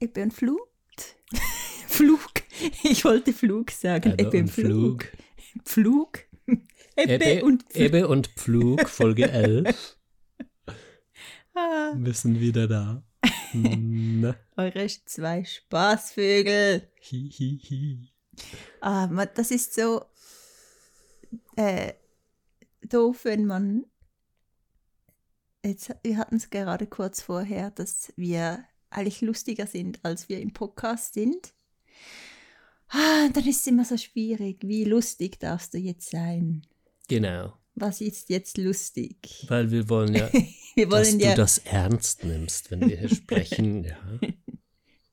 Ebbe und Flut. Flug. Ich wollte Flug sagen. Ebbe Ebbe und Flug. Flug. Ebbe, Ebbe und Flug. Ebbe und Pflug, Folge 11. Ah, Wir sind wieder da. Eure zwei Spaßvögel. hi, hi, hi. Ah, das ist so äh, doof, wenn man. Jetzt, wir hatten es gerade kurz vorher, dass wir eigentlich lustiger sind, als wir im Podcast sind. Ah, dann ist es immer so schwierig. Wie lustig darfst du jetzt sein? Genau. Was ist jetzt lustig? Weil wir wollen ja, Wir dass wollen du ja, das ernst nimmst, wenn wir hier sprechen.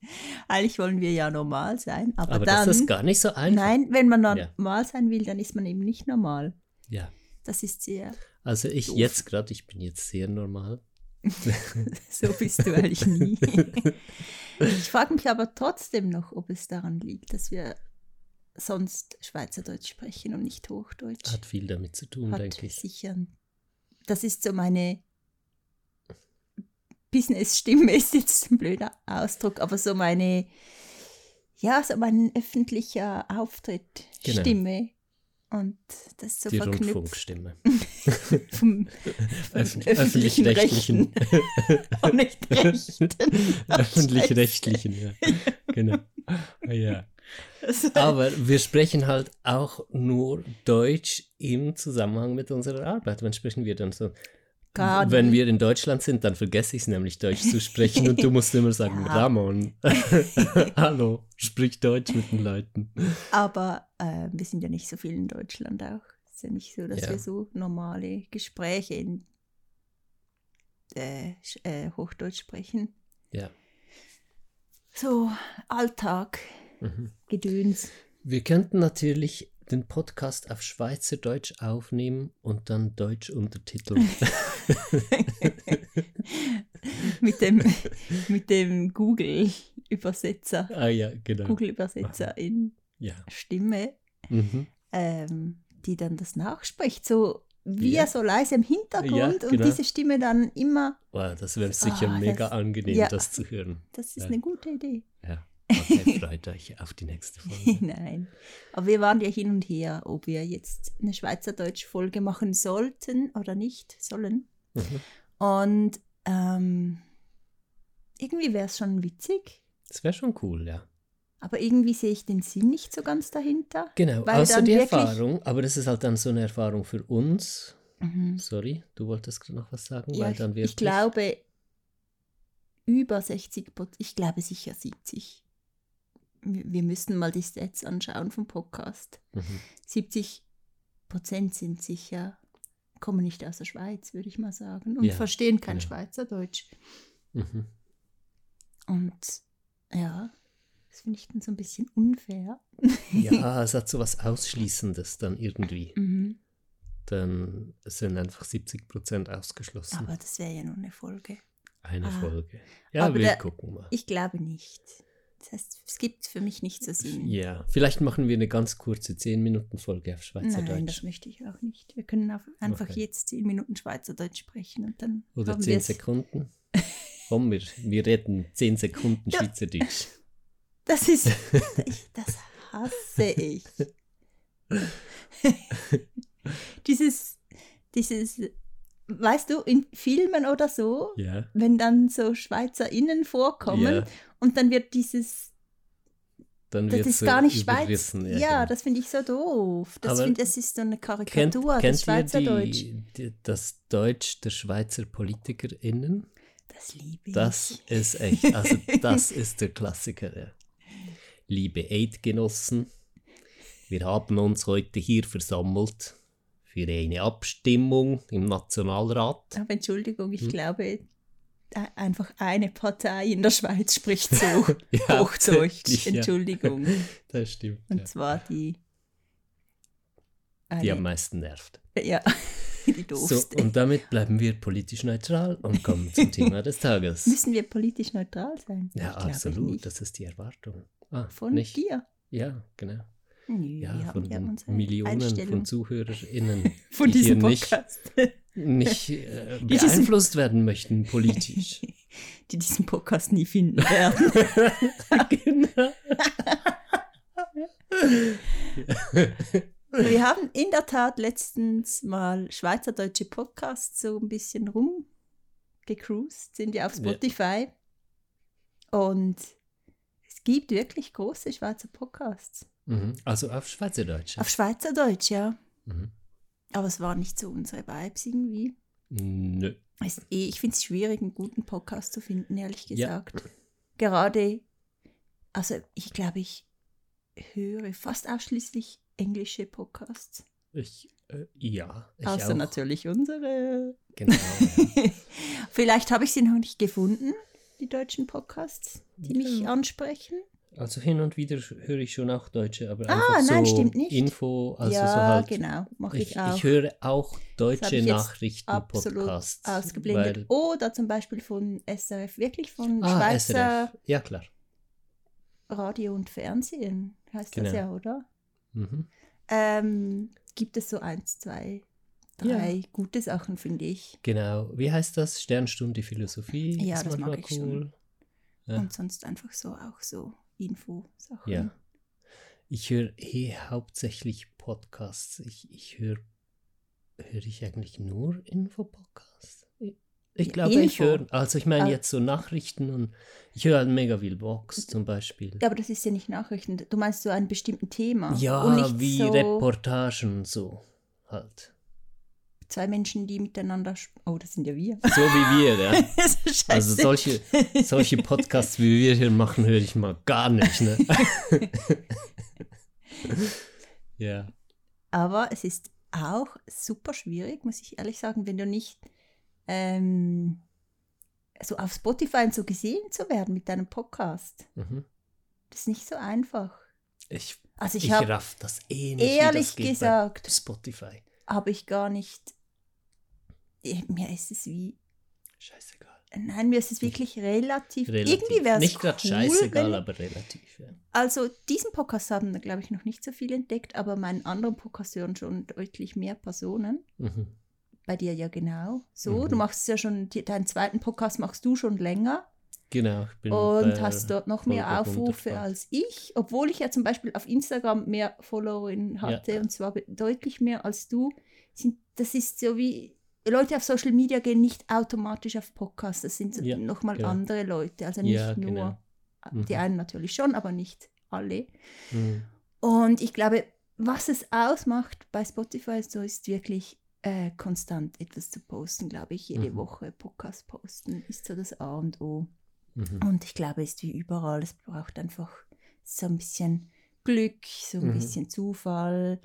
Ja. eigentlich wollen wir ja normal sein, aber, Aber dann, das ist gar nicht so einfach. nein, wenn man Ja. normal sein will, dann ist man eben nicht normal. Ja. Das ist sehr Also ich Doof. jetzt gerade, ich bin jetzt sehr normal. So bist du eigentlich nie. Ich frage mich aber trotzdem noch, ob es daran liegt, dass wir sonst Schweizerdeutsch sprechen und nicht Hochdeutsch. Hat viel damit zu tun, Hat denke ich. sicher. Das ist so meine Business-Stimme, ist jetzt ein blöder Ausdruck, aber so meine, ja, so mein öffentlicher Auftritt, Genau. Stimme. Und das ist so Die verknüpft Rundfunkstimme. vom Öffn- öffentlichen öffentlich-rechtlichen. Rechten. Auch nicht rechten. Öffentlich-rechtlichen, ja. Genau. Ja. Also, Aber wir sprechen halt auch nur Deutsch im Zusammenhang mit unserer Arbeit. Wann sprechen wir dann so? Gar Wenn wir in Deutschland sind, dann vergesse ich es nämlich, Deutsch zu sprechen und du musst immer sagen, Ja. Ramon, hallo, sprich Deutsch mit den Leuten. Aber äh, wir sind ja nicht so viel in Deutschland auch. Es ist ja nicht so, dass Ja. wir so normale Gespräche in äh, äh, Hochdeutsch sprechen. Ja. So Alltag, Mhm. Gedöns. Wir könnten natürlich den Podcast auf Schweizerdeutsch aufnehmen und dann Deutsch untertiteln. mit dem, mit dem Google-Übersetzer. ah ja, genau. Google-Übersetzer in Ja. Stimme, Mhm. ähm, die dann das nachspricht. So wie Ja. er so leise im Hintergrund Ja, und genau. diese Stimme dann immer, Wow, das wäre sicher Ah, mega das- angenehm, das zu hören. das ist eine gute Idee. Ja. Okay, freut euch auf die nächste Folge. Nein. Aber wir waren ja hin und her, ob wir jetzt eine Schweizerdeutsch-Folge machen sollten oder nicht sollen. Mhm. Und ähm, irgendwie wäre es schon witzig, Das wäre schon cool, ja. aber irgendwie sehe ich den Sinn nicht so ganz dahinter. Genau, Weil außer die Erfahrung, aber das ist halt dann so eine Erfahrung für uns. Mhm. Sorry, du wolltest gerade noch was sagen, Ja, weil ich, dann ich wirklich, glaube über 60 Prozent, ich glaube sicher 70. Wir müssten mal die Stats anschauen vom Podcast. Mhm. 70 Prozent sind sicher, kommen nicht aus der Schweiz, würde ich mal sagen, und Ja, verstehen kein genau. Schweizerdeutsch. Mhm. Und ja, das finde ich dann so ein bisschen unfair. Ja, es hat so was Ausschließendes dann irgendwie. Mhm. Dann sind einfach 70 Prozent ausgeschlossen. Aber das wäre ja nur eine Folge. Eine ah. Folge. Ja, Aber wir der- gucken mal. Ich glaube nicht. Das heißt, es gibt für mich nicht so Sinn. Ja, vielleicht machen wir eine ganz kurze 10-Minuten-Folge auf Nein, das Schweizerdeutsch. möchte ich auch nicht. Wir können einfach Okay. jetzt 10 Minuten Schweizerdeutsch sprechen und dann Oder haben 10 wir's. Sekunden. Komm, wir, wir reden 10 Sekunden. Schweizerdeutsch. Das ist, das hasse ich. dieses, dieses, weißt du, in Filmen oder so, Ja. wenn dann so SchweizerInnen vorkommen Ja. Und dann wird dieses, Dann das ist gar nicht Schweiz. überrissen, Ja, genau. das finde ich so doof. Das, find, das ist so eine Kennt, Karikatur kennt ihr Schweizerdeutsch. die, die, das Deutsch der Schweizer PolitikerInnen? Das liebe ich. Das ist echt, also das ist der Klassiker. Ja. Liebe Eidgenossen, wir haben uns heute hier versammelt für eine Abstimmung im Nationalrat. Aber Entschuldigung, ich Hm? glaube, einfach eine Partei in der Schweiz spricht so Ja, Hochdeutsch. hauptsächlich, ja. Entschuldigung. Das stimmt. Und Ja. zwar die. Die eine- am meisten nervt. ja, die So, doofste. und damit bleiben wir politisch neutral und kommen zum Thema des Tages. Müssen wir politisch neutral sein? Ja, Ich absolut. Das ist die Erwartung. Ah, Von nicht? dir? Ja, genau. Ja, wir von haben ja den Millionen von ZuhörerInnen, von die diesem nicht, Podcast. nicht äh, beeinflusst werden möchten politisch. die diesen Podcast nie finden werden. genau. Wir haben in der Tat letztens mal schweizerdeutsche Podcasts so ein bisschen rumgecruised, sind ja auf Ja. Spotify. Und es gibt wirklich große Schweizer Podcasts. Mhm. Also auf Schweizerdeutsch. Auf Schweizerdeutsch, ja. Mhm. Aber es war nicht so unsere Vibes irgendwie. Nö. Es, eh- ich finde es schwierig, einen guten Podcast zu finden, ehrlich Ja. gesagt. Gerade, also ich glaube, ich höre fast ausschließlich englische Podcasts. Ich, äh, ja. Ich Außer auch. natürlich unsere. Genau. Ja. Vielleicht habe ich sie noch nicht gefunden, die deutschen Podcasts, die mich Ja. ansprechen. Also hin und wieder höre ich schon auch Deutsche, aber Ah, einfach nein, so stimmt nicht. Info, also ja, so halt. genau, mache ich, Ich, auch. ich höre auch Das deutsche Nachrichten-Podcasts. absolut ausgeblendet. Oder zum Beispiel von SRF, wirklich von Ah, Schweizer SRF. Ja, klar. Radio und Fernsehen, heißt das Genau. ja, oder? Mhm. Ähm, gibt es so eins, zwei, Ja. drei gute Sachen, finde ich. Genau. Wie heißt das? Sternstunde Philosophie. Ja, ist das mag ich schon. Ja. Und sonst einfach so auch so Info-Sachen. Ja. Ich höre eh hauptsächlich Podcasts. Ich, ich höre, höre ich eigentlich nur Info-Podcasts? Ich, ich glaube, ich Info. höre, also ich meine Ah. jetzt so Nachrichten und ich höre halt mega viel Vox zum Beispiel. Ja, aber das ist ja nicht Nachrichten. Du meinst so ein bestimmten Thema. Ja, wie so Reportagen und so halt. Zwei Menschen, die miteinander. Oh, das sind ja wir. So wie wir, ja. Also solche, solche Podcasts, wie wir hier machen, höre ich mal gar nicht. Ne? ja. Aber es ist auch super schwierig, muss ich ehrlich sagen, wenn du nicht ähm, so auf Spotify und so gesehen zu werden mit deinem Podcast. Mhm. Das ist nicht so einfach. Ich, Also ich ich, raff das eh nicht. ehrlich das gesagt, Bei Spotify. Habe ich gar nicht. eh, Mir ist es wie. Scheißegal. Nein, mir ist es wirklich relativ. Relativ. Irgendwie wäre es Nicht cool, gerade scheißegal, wenn, aber relativ. Ja. Also diesen Podcast haben, glaube ich, noch nicht so viel entdeckt, aber meinen anderen Podcast hören schon deutlich mehr Personen. Mhm. Bei dir ja genau. So, Mhm. du machst ja schon, deinen zweiten Podcast machst du schon länger Genau. Ich bin und hast dort noch mehr Aufrufe 100 als ich, obwohl ich ja zum Beispiel auf Instagram mehr Followerinnen hatte Ja. und zwar deutlich mehr als du. Das ist so wie, Leute auf Social Media gehen nicht automatisch auf Podcasts, das sind Ja, nochmal genau. andere Leute, also nicht Ja, nur, genau. die Mhm. einen natürlich schon, aber nicht alle. Mhm. Und ich glaube, was es ausmacht bei Spotify so ist wirklich äh, konstant etwas zu posten, glaube ich. Jede Mhm. Woche Podcast posten ist so das A und O. Mhm. Und ich glaube, es ist wie überall. Es braucht einfach so ein bisschen Glück, so ein Mhm. bisschen Zufall,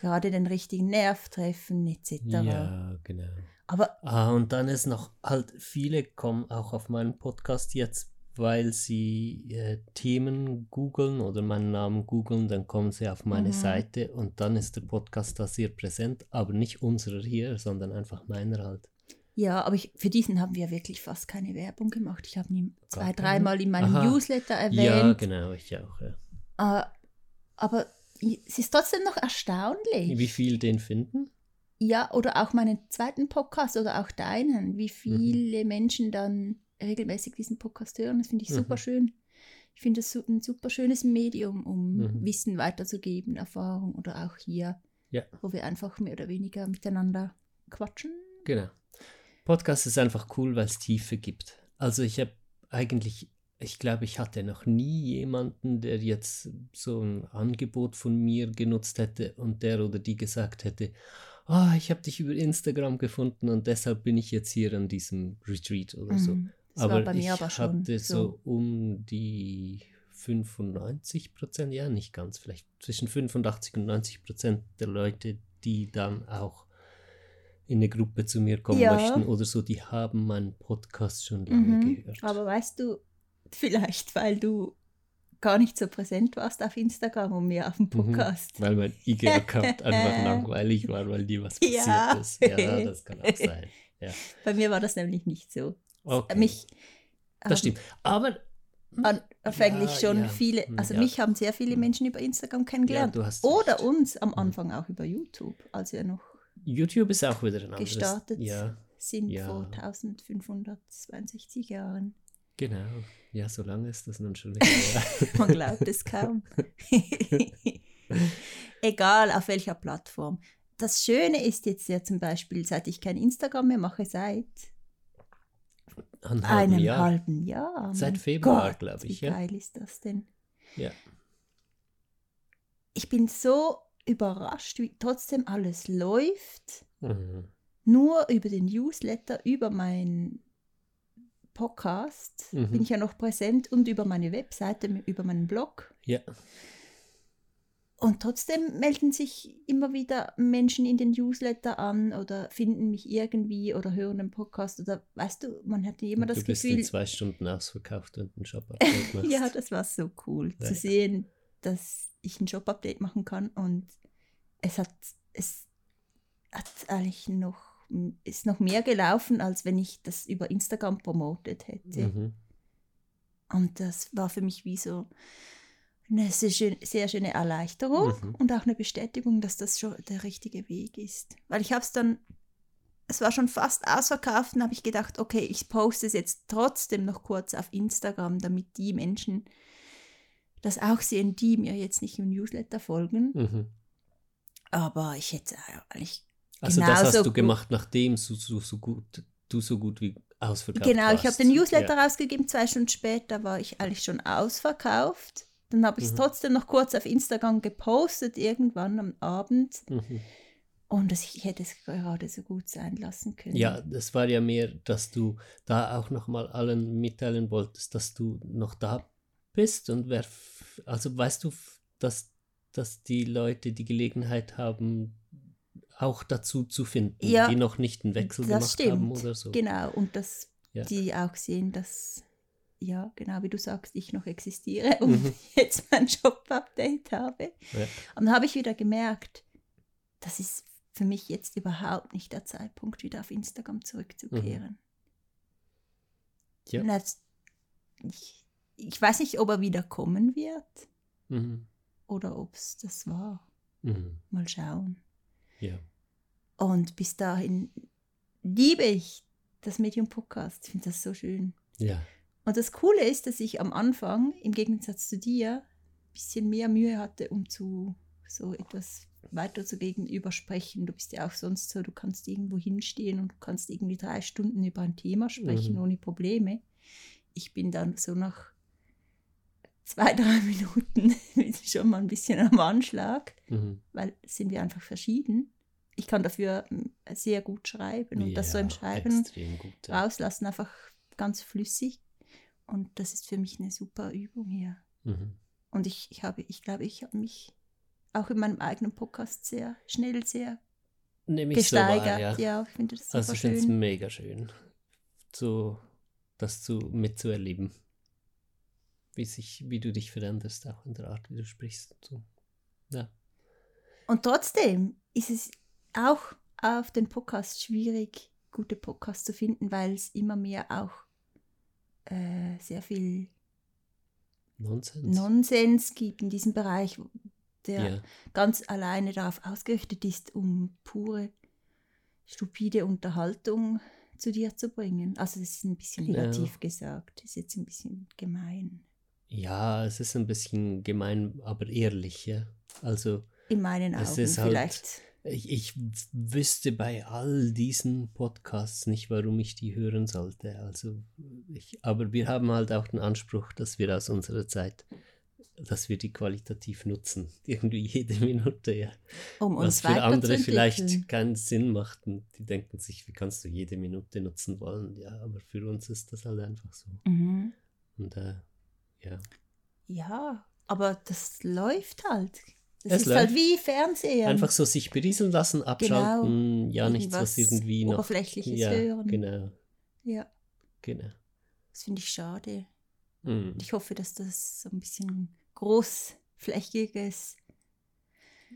gerade den richtigen Nerv treffen, etc. Ja, genau. Aber Ah, und dann ist noch halt, viele kommen auch auf meinen Podcast jetzt, weil sie äh, Themen googeln oder meinen Namen googeln, dann kommen sie auf meine Mhm. Seite und dann ist der Podcast da sehr präsent, aber nicht unserer hier, sondern einfach meiner halt. Ja, aber ich, für diesen haben wir wirklich fast keine Werbung gemacht. Ich habe ihn zwei, dreimal in meinem Aha. Newsletter erwähnt. Ja, genau, ich auch. Ja. Äh, aber es ist trotzdem noch erstaunlich. Wie viel den finden? Ja, oder auch meinen zweiten Podcast oder auch deinen, Mhm. wie viele Menschen dann regelmäßig diesen Podcast hören. Das finde ich super Mhm. schön. Ich finde es so ein super schönes Medium, um Mhm. Wissen weiterzugeben, Erfahrung oder auch hier, Ja. wo wir einfach mehr oder weniger miteinander quatschen. Genau. Podcast ist einfach cool, weil es Tiefe gibt. Also ich habe eigentlich, ich glaube, ich hatte noch nie jemanden, der jetzt so ein Angebot von mir genutzt hätte und der oder die gesagt hätte, ah, ich habe dich über Instagram gefunden und deshalb bin ich jetzt hier an diesem Retreat oder so. Mhm. Aber ich aber hatte so, so. um die 95 Prozent, ja, nicht ganz, vielleicht zwischen 85 und 90 Prozent der Leute, die dann auch in eine Gruppe zu mir kommen Ja. möchten oder so, die haben meinen Podcast schon lange Mhm. gehört. Aber weißt du, vielleicht, weil du gar nicht so präsent warst auf Instagram und mehr auf dem Mhm. Podcast. Weil mein IG-Account einfach langweilig war, weil nie was passiert Ja. ist. Ja, das kann auch sein. Ja. Bei mir war das nämlich nicht so. Okay. Mich das stimmt. Aber anfänglich Ja, schon ja. viele, Hm, also ja. mich haben sehr viele Menschen über Instagram kennengelernt. Oder recht. uns am Mhm. Anfang auch über YouTube, als wir noch YouTube ist auch wieder ein anderes. Gestartet Ja, sind Ja. vor 1562 Jahren. Genau. Ja, so lange ist das nun schon wieder. her. Man glaubt es kaum. Egal auf welcher Plattform. Das Schöne ist jetzt ja zum Beispiel, seit ich kein Instagram mehr mache, seit Ein halben einem Jahr. halben Jahr. Seit Februar, Gott, glaub ich, Wie ja. geil ist das denn? Ja. Ich bin so überrascht, wie trotzdem alles läuft. Mhm. Nur über den Newsletter, über meinen Podcast Mhm. bin ich ja noch präsent und über meine Webseite, über meinen Blog. Ja. Und trotzdem melden sich immer wieder Menschen in den Newsletter an oder finden mich irgendwie oder hören den Podcast oder weißt du, man hat immer das du bist Gefühl, in zwei Stunden ausverkauft, du einen machst. ja, das war so cool Ja. zu sehen, dass ich ein Job-Update machen kann und es hat, es hat eigentlich noch, ist noch mehr gelaufen, als wenn ich das über Instagram promotet hätte. Mhm. Und das war für mich wie so eine sehr, schön, sehr schöne Erleichterung Mhm. und auch eine Bestätigung, dass das schon der richtige Weg ist. Weil ich habe es dann, es war schon fast ausverkauft und habe ich gedacht, okay, ich poste es jetzt trotzdem noch kurz auf Instagram, damit die Menschen das auch sehen, die mir jetzt nicht im Newsletter folgen. Mhm. Aber ich hätte eigentlich Also das hast du gut. gemacht, nachdem du so, so gut, du so gut wie ausverkauft Genau, ich habe warst. den Newsletter Ja. rausgegeben, zwei Stunden später war ich eigentlich schon ausverkauft. Dann habe ich es Mhm. trotzdem noch kurz auf Instagram gepostet, irgendwann am Abend. Mhm. Und ich hätte es gerade so gut sein lassen können. Ja, das war ja mehr, dass du da auch nochmal allen mitteilen wolltest, dass du noch da bist und wer, also weißt du, dass, dass die Leute die Gelegenheit haben, auch dazu zu finden, Ja, die noch nicht einen Wechsel gemacht haben stimmt. oder so. Genau, und dass Ja. die auch sehen, dass, ja, genau wie du sagst, ich noch existiere und Mhm. jetzt mein Job-Update habe. Ja. Und dann habe ich wieder gemerkt, das ist für mich jetzt überhaupt nicht der Zeitpunkt, wieder auf Instagram zurückzukehren. Ja. Und jetzt- ich, ich weiß nicht, ob er wieder kommen wird Mhm. oder ob es das war. Mhm. Mal schauen. Ja. Und bis dahin liebe ich das Medium Podcast. Ich finde das so schön. Ja. Und das Coole ist, dass ich am Anfang, im Gegensatz zu dir, ein bisschen mehr Mühe hatte, um zu so etwas weiter zu gegenüber sprechen. Du bist ja auch sonst so, du kannst irgendwo hinstehen und du kannst irgendwie drei Stunden über ein Thema sprechen Mhm. ohne Probleme. Ich bin dann so nach zwei, drei Minuten schon mal ein bisschen am Anschlag, Mhm. weil sind wir einfach verschieden. Ich kann dafür mm, sehr gut schreiben und das so im Ja, Schreiben gut. ja. rauslassen, einfach ganz flüssig. Und das ist für mich eine super Übung hier. Mhm. Und ich, ich habe, ich glaube, ich habe mich auch in meinem eigenen Podcast sehr schnell sehr Nehme ich so wahr, gesteigert. ja. ja. ich finde das super Also ich finde es schön. mega schön, so, das zu, mitzuerleben. Wie, sich, wie du dich veränderst, auch in der Art, wie du sprichst. und So. Ja. Und trotzdem ist es auch auf den Podcast schwierig, gute Podcasts zu finden, weil es immer mehr auch äh, sehr viel Nonsens. Nonsens gibt in diesem Bereich, der ja. ganz alleine darauf ausgerichtet ist, um pure, stupide Unterhaltung zu dir zu bringen. Also das ist ein bisschen Ja. negativ gesagt, das ist jetzt ein bisschen gemein. Ja, es ist ein bisschen gemein, aber ehrlich, ja. Also In meinen Augen halt- vielleicht. ich, ich wüsste bei all diesen Podcasts nicht, warum ich die hören sollte. Also ich, aber wir haben halt auch den Anspruch, dass wir aus unserer Zeit, dass wir die qualitativ nutzen. Irgendwie jede Minute, ja. um Was uns für andere vielleicht keinen Sinn macht. Und die denken sich, wie kannst du jede Minute nutzen wollen? Ja, aber für uns ist das halt einfach so. Mhm. Und äh, ja. Ja, aber das läuft halt. Das Es ist läuft. halt wie Fernsehen. Einfach so sich berieseln lassen, abschalten, ja, nichts, was irgendwie noch. Oberflächliches ja, hören. Genau, Ja, genau. das finde ich schade. Und ich hoffe, dass das so ein bisschen großflächiges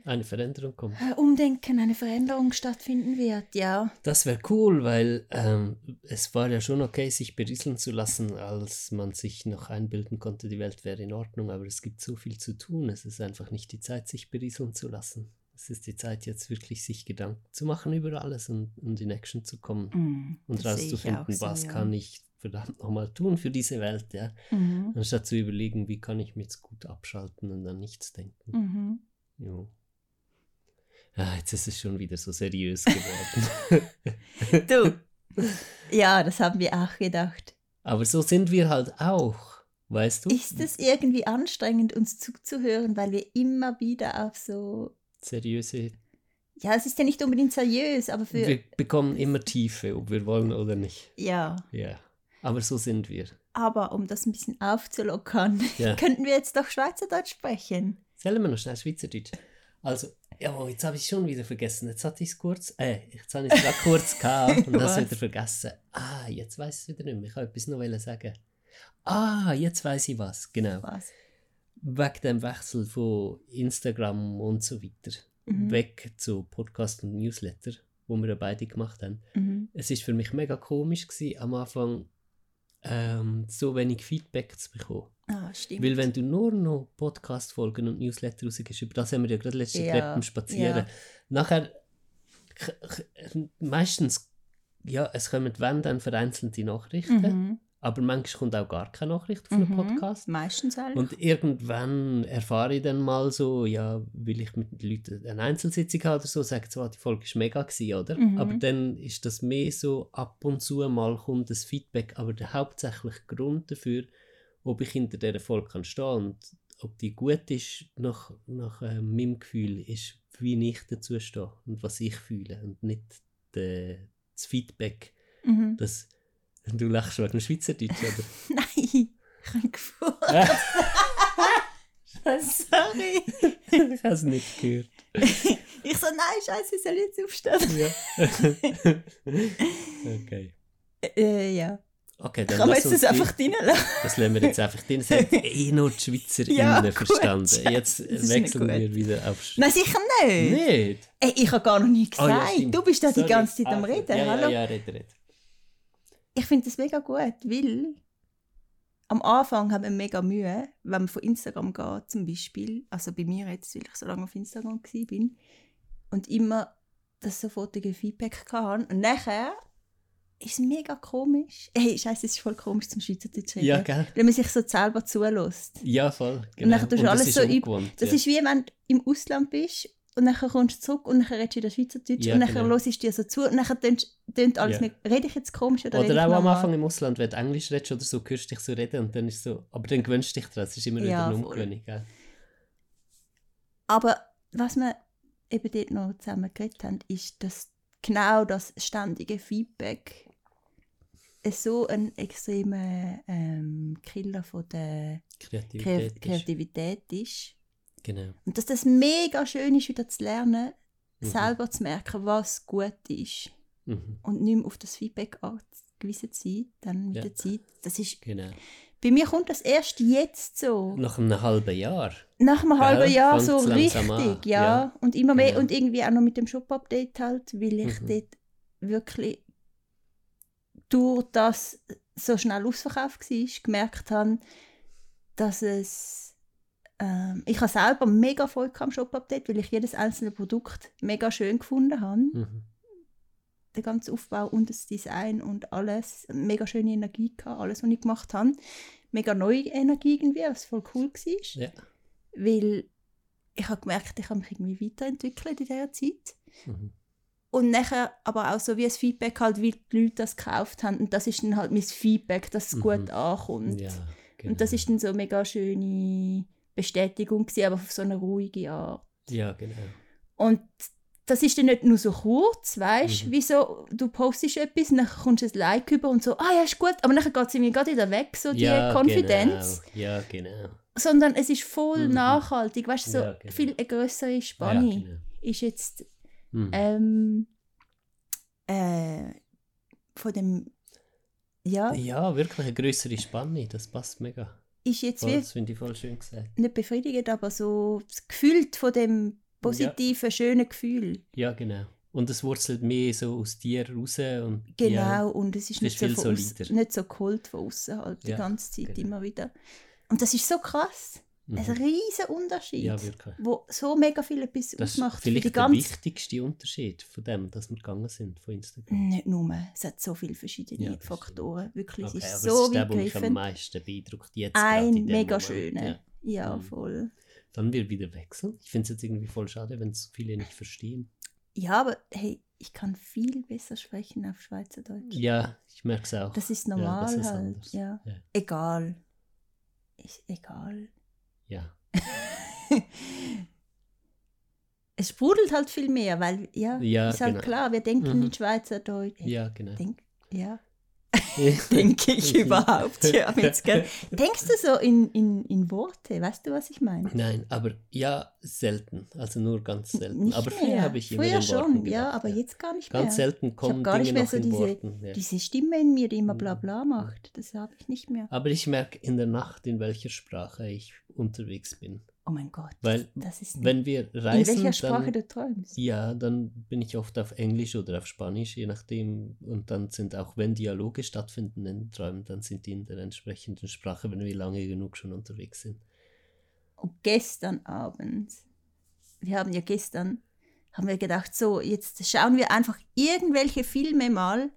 Eine Veränderung kommt. äh, Umdenken, eine Veränderung stattfinden wird, ja. Das wäre cool, weil ähm, es war ja schon okay, sich berieseln zu lassen, als man sich noch einbilden konnte, die Welt wäre in Ordnung, aber es gibt so viel zu tun. Es ist einfach nicht die Zeit, sich berieseln zu lassen. es ist die Zeit jetzt wirklich, sich Gedanken zu machen über alles und, und in Action zu kommen Mm, und rauszufinden, so, was ja. kann ich verdammt nochmal tun für diese Welt, ja. Mhm. Anstatt zu überlegen, wie kann ich mich jetzt gut abschalten und an nichts denken. Mhm. Jo. Ah, jetzt ist es schon wieder so seriös geworden. Du, ja, das haben wir auch gedacht. Aber so sind wir halt auch, weißt du? Ist es irgendwie anstrengend, uns zuzuhören, weil wir immer wieder auf so. Seriöse. Ja, es ist ja nicht unbedingt seriös, aber für. Wir bekommen immer Tiefe, ob wir wollen oder nicht. ja, Ja. Aber so sind wir. aber um das ein bisschen aufzulockern, Ja. könnten wir jetzt doch Schweizerdeutsch sprechen. Sollen wir noch schnell Schweizerdeutsch? Also, oh, jetzt habe ich es schon wieder vergessen. Jetzt hatte ich es kurz, äh, jetzt habe ich es gerade kurz gehabt und habe es wieder vergessen. Ah, jetzt weiß ich es wieder nicht mehr. Ich wollte etwas noch sagen. Ah, jetzt weiß ich was, genau. Was? Wegen dem Wechsel von Instagram und so weiter. Mhm. Weg zu Podcast und Newsletter, wo wir ja beide gemacht haben. Mhm. Es ist für mich mega komisch gewesen, am Anfang ähm, so wenig Feedback zu bekommen. Ah, stimmt. Weil wenn du nur noch Podcast-Folgen und Newsletter rausgibst, über das haben wir ja gerade letzte Ja, Treppe beim Spazieren. ja. Nachher, meistens, ja, es kommen wenn dann vereinzelte Nachrichten, Mhm. aber manchmal kommt auch gar keine Nachricht auf einen Mhm. Podcast. Meistens halt. Und irgendwann erfahre ich dann mal so, ja, will ich mit den Leuten eine Einzelsitzung haben oder so, sagen so, ah, die Folge war mega, gewesen, oder? Mhm. Aber dann ist das mehr so, ab und zu mal kommt das Feedback, aber der hauptsächliche Grund dafür, ob ich hinter dieser Folge kann stehen und ob die gut ist, nach, nach äh, meinem Gefühl, ist, wie ich dazu stehe und was ich fühle und nicht de, das Feedback, Mhm. das du lachst wegen dem Schweizerdeutsch, oder? Nein, ich habe gefurzt. Sorry. ich habe es nicht gehört. Ich so, nein, scheiße, ich soll jetzt aufstehen. Ja. okay. Äh, ja. Okay, dann Kann man jetzt das die- einfach reinlassen? Das lassen wir jetzt einfach drin. Das hat eh nur die Schweizer Ja, gut, verstanden. ja, Jetzt wechseln wir wieder auf Nein, sicher nicht. Nicht? Ey, ich habe gar noch Oh, ja, gesagt. stimmt. du bist da die Sorry. ganze Zeit am Also, Reden. Ja, Hallo? ja, ja, red, red. Ich finde das mega gut, weil am Anfang haben wir mega Mühe, wenn man von Instagram geht, zum Beispiel. Also bei mir jetzt, weil ich so lange auf Instagram war bin. Und immer das sofortige Feedback hatte. Und nachher ist mega komisch. Hey, scheiße, es ist voll komisch zum Schweizerdeutsch reden. Ja, gell? Wenn man sich so selber zulässt. Ja, voll. Genau. Und dann tust du das alles so ungewohnt, Das ja. ist wie wenn du im Ausland bist und dann kommst du zurück und dann redest du wieder Schweizerdeutsch Ja, und dann genau. hörst du dir so zu und dann tönt, alles Ja. nicht. Rede ich jetzt komisch oder, Oder auch am? Anfang im Ausland, wenn du Englisch redest oder so, hörst du dich so reden und dann ist so, aber dann gewöhnst du dich dran, es ist immer wieder eine. Umgewöhnung. Aber was wir eben dort noch zusammen geredet haben, ist, dass genau das ständige Feedback so ein extremer ähm, Killer von der Kre Kreativität. ist- Kreativität ist. Genau. Und dass das mega schön ist, wieder zu lernen, Mhm. selber zu merken, was gut ist. Mhm. Und nicht mehr auf das Feedback angewiesen zu sein, dann mit Ja. der Zeit. Das ist, genau. Bei mir kommt das erst jetzt so. Nach einem halben Jahr. Nach einem halben Jahr fängt's so richtig, an, ja. ja. Und immer mehr Genau. und irgendwie auch noch mit dem Shop-Update halt, weil ich Mhm. dort wirklich durch das so schnell ausverkauft war, gemerkt habe, dass es ähm, ich habe selber mega Freude gehabt am Shop-Update, weil ich jedes einzelne Produkt mega schön gefunden habe. Mhm. Der ganze Aufbau und das Design und alles. Mega schöne Energie gehabt, alles, was ich gemacht habe. Mega neue Energie irgendwie, was voll cool war. Ja. Weil ich habe gemerkt, ich habe mich irgendwie weiterentwickelt in dieser Zeit. Mhm. Und nachher aber auch so wie ein Feedback halt, wie die Leute das gekauft haben. Und das ist dann halt mein Feedback, dass es Mhm. gut ankommt. Ja, genau. Und das ist dann so eine mega schöne Bestätigung gewesen, aber auf so eine ruhige Art. Ja, genau. Und das ist dann nicht nur so kurz, weißt du, Mhm. wieso du postest etwas und dann kommst du ein Like über und so, ah ja, ist gut, aber dann geht es irgendwie gerade wieder weg, so die ja, Konfidenz. Genau. Ja, genau. Sondern es ist voll Mhm. nachhaltig, weißt du, so Ja, genau. viel eine größere Ja, Spanne genau. ist jetzt Mhm. ähm, äh, von dem, ja, Ja, wirklich eine größere Spanne, das passt mega. ist jetzt Voll, wie das finde ich voll schön gesagt. nicht befriedigend, aber so das Gefühl von dem positiven, schönen Gefühl. Ja, genau. Und es wurzelt mehr so aus dir raus und Genau, ja, und es ist nicht, ist so aus, nicht so geholt von außen halt die Ja, ganze Zeit genau. immer wieder. Und das ist so krass, Mhm. Ein riesen Unterschied, Ja, wo so mega viel etwas Das ist ausmacht für vielleicht die der ganze... wichtigste Unterschied von dem, dass wir gegangen sind von Instagram. Nicht nur, es hat so viele verschiedene Ja, Faktoren. Wirklich, Okay, es ist so ist der, der mich am meisten beeindruckt. Jetzt Ein mega schöner. Ja. Ja, Mhm. voll. Dann wir wieder wechseln. Ich finde es jetzt irgendwie voll schade, wenn es so viele nicht verstehen. Ja, aber hey, ich kann viel besser sprechen auf Schweizerdeutsch. Ja, ich merke es auch. Das ist Ja, normal das ist halt. Ja. Ja. Egal. Ist egal. Ja. Es sprudelt halt viel mehr, weil, ja, Ja, ist halt genau. klar, wir denken Mhm. in Schweizerdeutsch. Ja, genau. Denk, ja. Denke ich überhaupt, ja. Denkst du so in, in, in Worte? Weißt du, was ich meine? Nein, aber ja, selten. Also nur ganz selten. Nicht aber früher habe ich immer Früher schon, Worten gedacht, ja, aber jetzt gar nicht mehr. Ganz selten ich kommen habe gar Dinge nicht mehr so diese, Worten. Ja. diese Stimme in mir, die immer Mhm. bla bla macht. Das habe ich nicht mehr. Aber ich merke in der Nacht, in welcher Sprache ich unterwegs bin. Oh mein Gott. Weil das ist wenn wir in reisen, welcher Sprache dann, du träumst. ja, dann bin ich oft auf Englisch oder auf Spanisch, je nachdem. Und dann sind auch, wenn Dialoge stattfinden in Träumen, dann sind die in der entsprechenden Sprache, wenn wir lange genug schon unterwegs sind. Und gestern Abend, wir haben ja gestern, haben wir gedacht, so, jetzt schauen wir einfach irgendwelche Filme mal,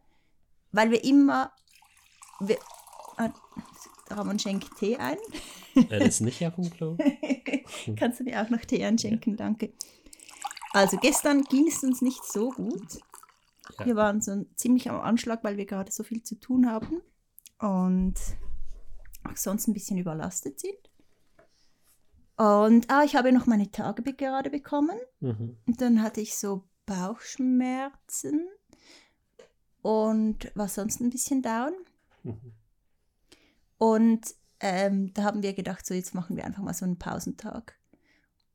weil wir immer, wir, ah, Ramon schenkt Tee ein. Er ist nicht auf dem Klo. Kannst du mir auch noch Tee einschenken, danke. Also gestern ging es uns nicht so gut. Ja. Wir waren so ziemlich am Anschlag, weil wir gerade so viel zu tun haben und auch sonst ein bisschen überlastet sind. Und ah, ich habe noch meine Tage gerade bekommen Mhm. und dann hatte ich so Bauchschmerzen und war sonst ein bisschen down. Mhm. Und ähm, da haben wir gedacht, so jetzt machen wir einfach mal so einen Pausentag.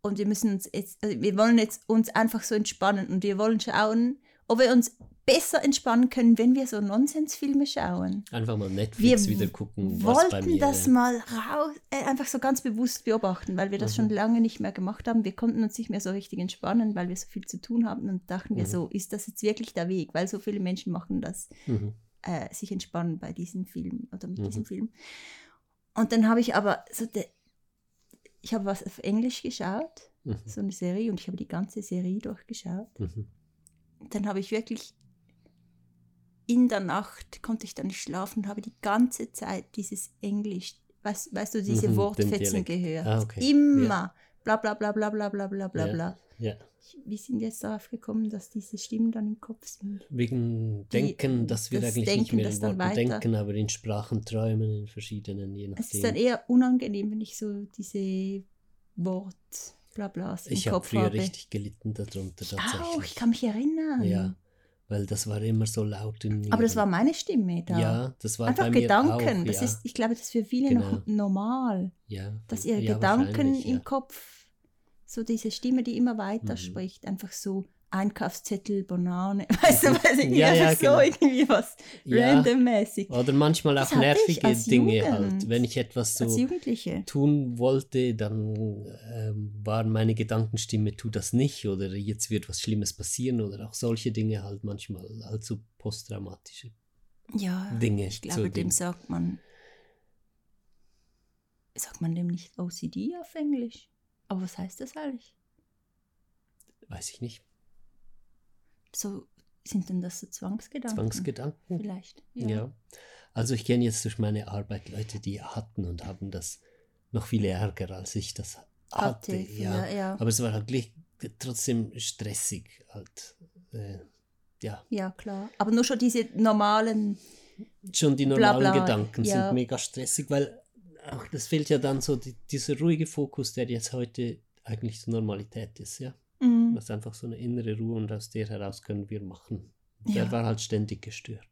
Und wir müssen uns jetzt, also wir wollen jetzt uns einfach so entspannen und wir wollen schauen, ob wir uns besser entspannen können, wenn wir so Nonsensfilme schauen. Einfach mal Netflix Wir wieder gucken, bei wollten mir das ja. mal raus, äh, einfach so ganz bewusst beobachten, weil wir das Mhm. schon lange nicht mehr gemacht haben. Wir konnten uns nicht mehr so richtig entspannen, weil wir so viel zu tun haben und dachten wir Mhm. so, ist das jetzt wirklich der Weg? Weil so viele Menschen machen das Mhm. Äh, sich entspannen bei diesem Film oder mit Mhm. diesem Film. Und dann habe ich aber so, de, ich habe was auf Englisch geschaut, Mhm. so eine Serie, und ich habe die ganze Serie durchgeschaut. Mhm. Dann habe ich wirklich in der Nacht konnte ich dann nicht schlafen und habe die ganze Zeit dieses Englisch, weißt, weißt du, diese Mhm, Wortfetzen Dialekt. gehört. Ah, okay. Immer. Bla bla bla bla bla bla bla bla Ja. bla. Ja. Ich- Wie sind wir jetzt darauf gekommen, dass diese Stimmen dann im Kopf sind? Wegen Die- Denken, dass wir das eigentlich nicht Denken, mehr das in Worten weiter- denken, aber in Sprachen träumen, in verschiedenen, je Es ist dann nachdem. eher unangenehm, wenn ich so diese Wort Blablas im Ich habe Kopf früher habe. richtig gelitten darunter Ich auch, tatsächlich. ich kann mich erinnern. Ja, weil das war immer so laut in mir. Aber das war meine Stimme da. Ja, das war Einfach bei mir Gedanken. auch, das ja. ist, ich glaube, das ist für viele Genau. noch normal, ja. dass ihre ja, Gedanken im. Kopf, so diese Stimme, die immer weiter Mhm. spricht, einfach so Einkaufszettel, Banane, weißt du, weiß ich nicht, Ja, ja, genau. so irgendwie was Ja. randommäßig. Oder manchmal auch nervige Dinge Jugend. halt. Wenn ich etwas so tun wollte, dann ähm, war meine Gedankenstimme, tu das nicht oder jetzt wird was Schlimmes passieren oder auch solche Dinge halt manchmal, halt so posttraumatische Ja, Dinge. ich glaube, dem sagt man, sagt man dem nicht OCD auf Englisch? Aber was heißt das eigentlich? Weiß ich nicht, So, sind denn das so Zwangsgedanken? Zwangsgedanken. Vielleicht. Ja. Also ich kenne jetzt durch meine Arbeit Leute, die hatten und haben das noch viel ärger, als ich das hatte. Hatte, ja. ja, ja. Aber es war halt trotzdem stressig halt. Äh, ja, Ja, klar. Aber nur schon diese normalen, schon die normalen bla, Gedanken ja. sind mega stressig, weil auch das fehlt ja dann so die, dieser ruhige Fokus, der jetzt heute eigentlich die Normalität ist, ja. Mm, Das ist einfach so eine innere Ruhe und aus der heraus können wir machen. Der Ja. war halt ständig gestört.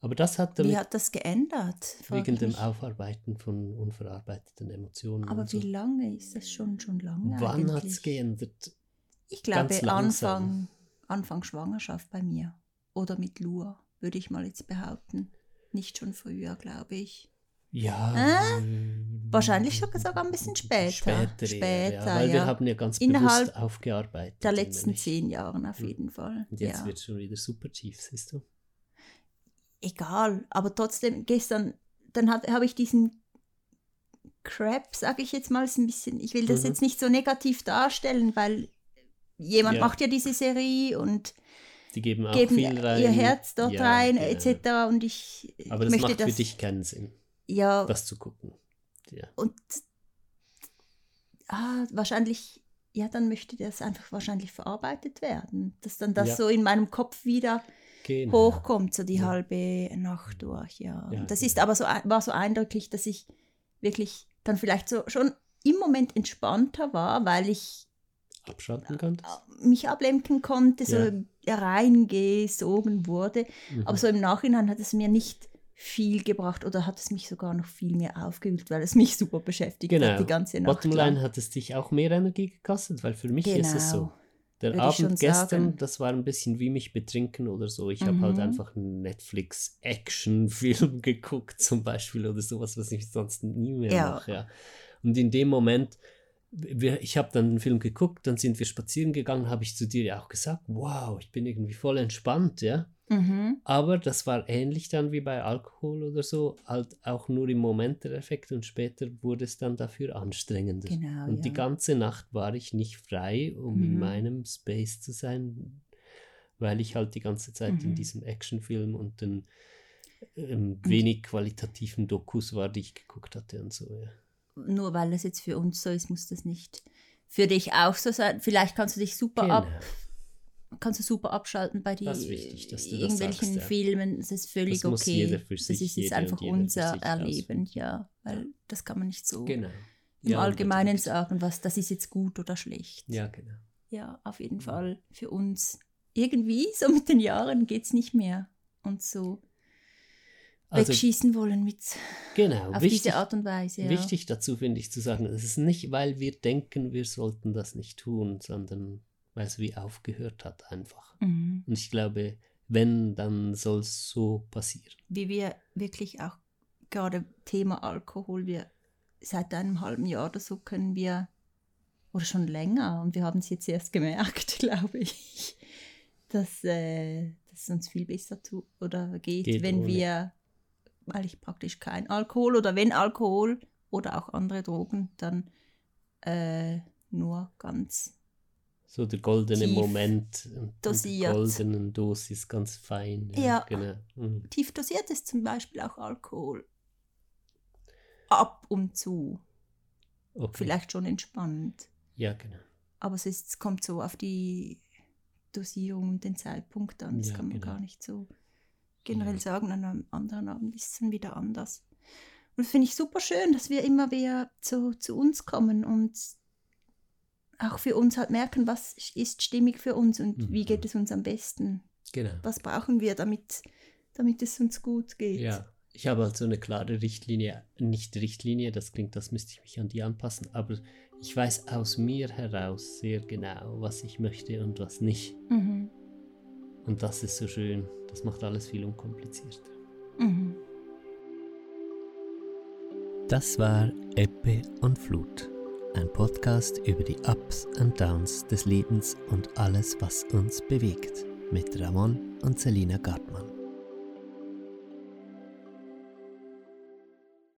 Aber das hat damit wie hat das geändert? wegen ich dem. Aufarbeiten von unverarbeiteten Emotionen. Aber und wie so. lange ist das schon? Schon lange Wann hat es geändert? Ich glaube. Anfang, Anfang Schwangerschaft bei mir. Oder mit Lua, würde ich mal jetzt behaupten. Nicht schon früher, glaube ich. Ja. Äh? Wahrscheinlich sogar sogar ein bisschen später. Später, Später, ja, weil wir ja. haben ja ganz Innerhalb bewusst aufgearbeitet. Der letzten zehn Jahren auf Hm. jeden Fall. Und jetzt ja. wird schon wieder super tief, siehst du? Egal, aber trotzdem, gestern, dann habe ich diesen Crap, sage ich jetzt mal, ist ein bisschen, ich will das Mhm. jetzt nicht so negativ darstellen, weil jemand Ja. macht ja diese Serie und Die geben auch geben viel rein. ihr Herz dort rein, etc. Und ich Aber das möchte macht das, für dich keinen Sinn, ja, das zu gucken. Ja. und ah, wahrscheinlich, ja, dann möchte das einfach wahrscheinlich verarbeitet werden, dass dann das Ja. so in meinem Kopf wieder Genau. hochkommt, so die Ja. halbe Nacht durch, ja. Ja, das genau. ist aber so, war so eindrücklich, dass ich wirklich dann vielleicht so schon im Moment entspannter war, weil ich Abschalten kannst. mich ablenken konnte, so Ja. reingesogen wurde. Mhm. Aber so im Nachhinein hat es mir nicht viel gebracht oder hat es mich sogar noch viel mehr aufgewühlt, weil es mich super beschäftigt Genau. hat die ganze Nacht Bottomline hat es dich auch mehr Energie gekostet, weil für mich ist es so. Genau. Der würde Abend gestern, sagen. das war ein bisschen wie mich betrinken oder so. Ich habe halt Mhm. einfach einen Netflix-Action-Film geguckt zum Beispiel oder sowas, was ich sonst nie mehr Ja. mache. Ja. Und in dem Moment, wir, ich habe dann den Film geguckt, dann sind wir spazieren gegangen, habe ich zu dir ja auch gesagt, wow, ich bin irgendwie voll entspannt, ja. Mhm. Aber das war ähnlich dann wie bei Alkohol oder so, halt auch nur im Moment der Effekt und später wurde es dann dafür anstrengender. Genau, und die ja. ganze Nacht war ich nicht frei, um in Mhm. meinem Space zu sein, weil ich halt die ganze Zeit in Mhm. diesem Actionfilm und den ähm, wenig qualitativen Dokus war, die ich geguckt hatte und so. Ja. Nur weil es jetzt für uns so ist, muss das nicht für dich auch so sein. Vielleicht kannst du dich super Genau. ab kannst du super abschalten bei die wichtig, dass du das irgendwelchen sagst, ja. Filmen. Das ist völlig Das okay. das ist jetzt einfach unser Erleben, ja. Weil das kann man nicht so Genau. im Ja, Allgemeinen sagen, was das ist jetzt gut oder schlecht. Ja, genau. Ja, auf jeden Fall für uns. Irgendwie, so mit den Jahren, geht es nicht mehr. Und so Also, wegschießen wollen mit genau. auf wichtig, diese Art und Weise. Ja. Wichtig dazu finde ich zu sagen, es ist nicht, weil wir denken, wir sollten das nicht tun, sondern weil es wie aufgehört hat einfach. Mhm. Und ich glaube, wenn, dann soll es so passieren. Wie wir wirklich auch gerade Thema Alkohol, wir seit einem halben Jahr oder so können wir, oder schon länger, und wir haben es jetzt erst gemerkt, glaube ich, dass, äh, dass es uns viel besser tut oder geht, Geht wenn ohne. wir, weil ich praktisch kein Alkohol oder wenn Alkohol oder auch andere Drogen, dann äh, nur ganz So der goldene Tief Moment dosiert. die goldenen Dosis ganz fein. Ja. Genau. Mhm. tief dosiert ist zum Beispiel auch Alkohol. Ab und zu. Okay. Vielleicht schon entspannend. Ja, genau. Aber es, ist, es kommt so auf die Dosierung und den Zeitpunkt an. Das Ja, kann man genau. gar nicht so generell Ja. sagen. An einem anderen Abend ist es dann wieder anders. Und das finde ich super schön, dass wir immer wieder zu, zu uns kommen und auch für uns halt merken, was ist stimmig für uns und wie Mhm. geht es uns am besten. Genau. Was brauchen wir, damit, damit es uns gut geht. Ja, ich habe halt so eine klare Richtlinie, nicht Richtlinie, das klingt, das müsste ich mich an die anpassen, aber ich weiß aus mir heraus sehr genau, was ich möchte und was nicht. Mhm. Und das ist so schön, das macht alles viel unkomplizierter. Mhm. Das war Ebbe und Flut, ein Podcast über die Ups und Downs des Lebens und alles, was uns bewegt, mit Ramon und Selina Gartmann.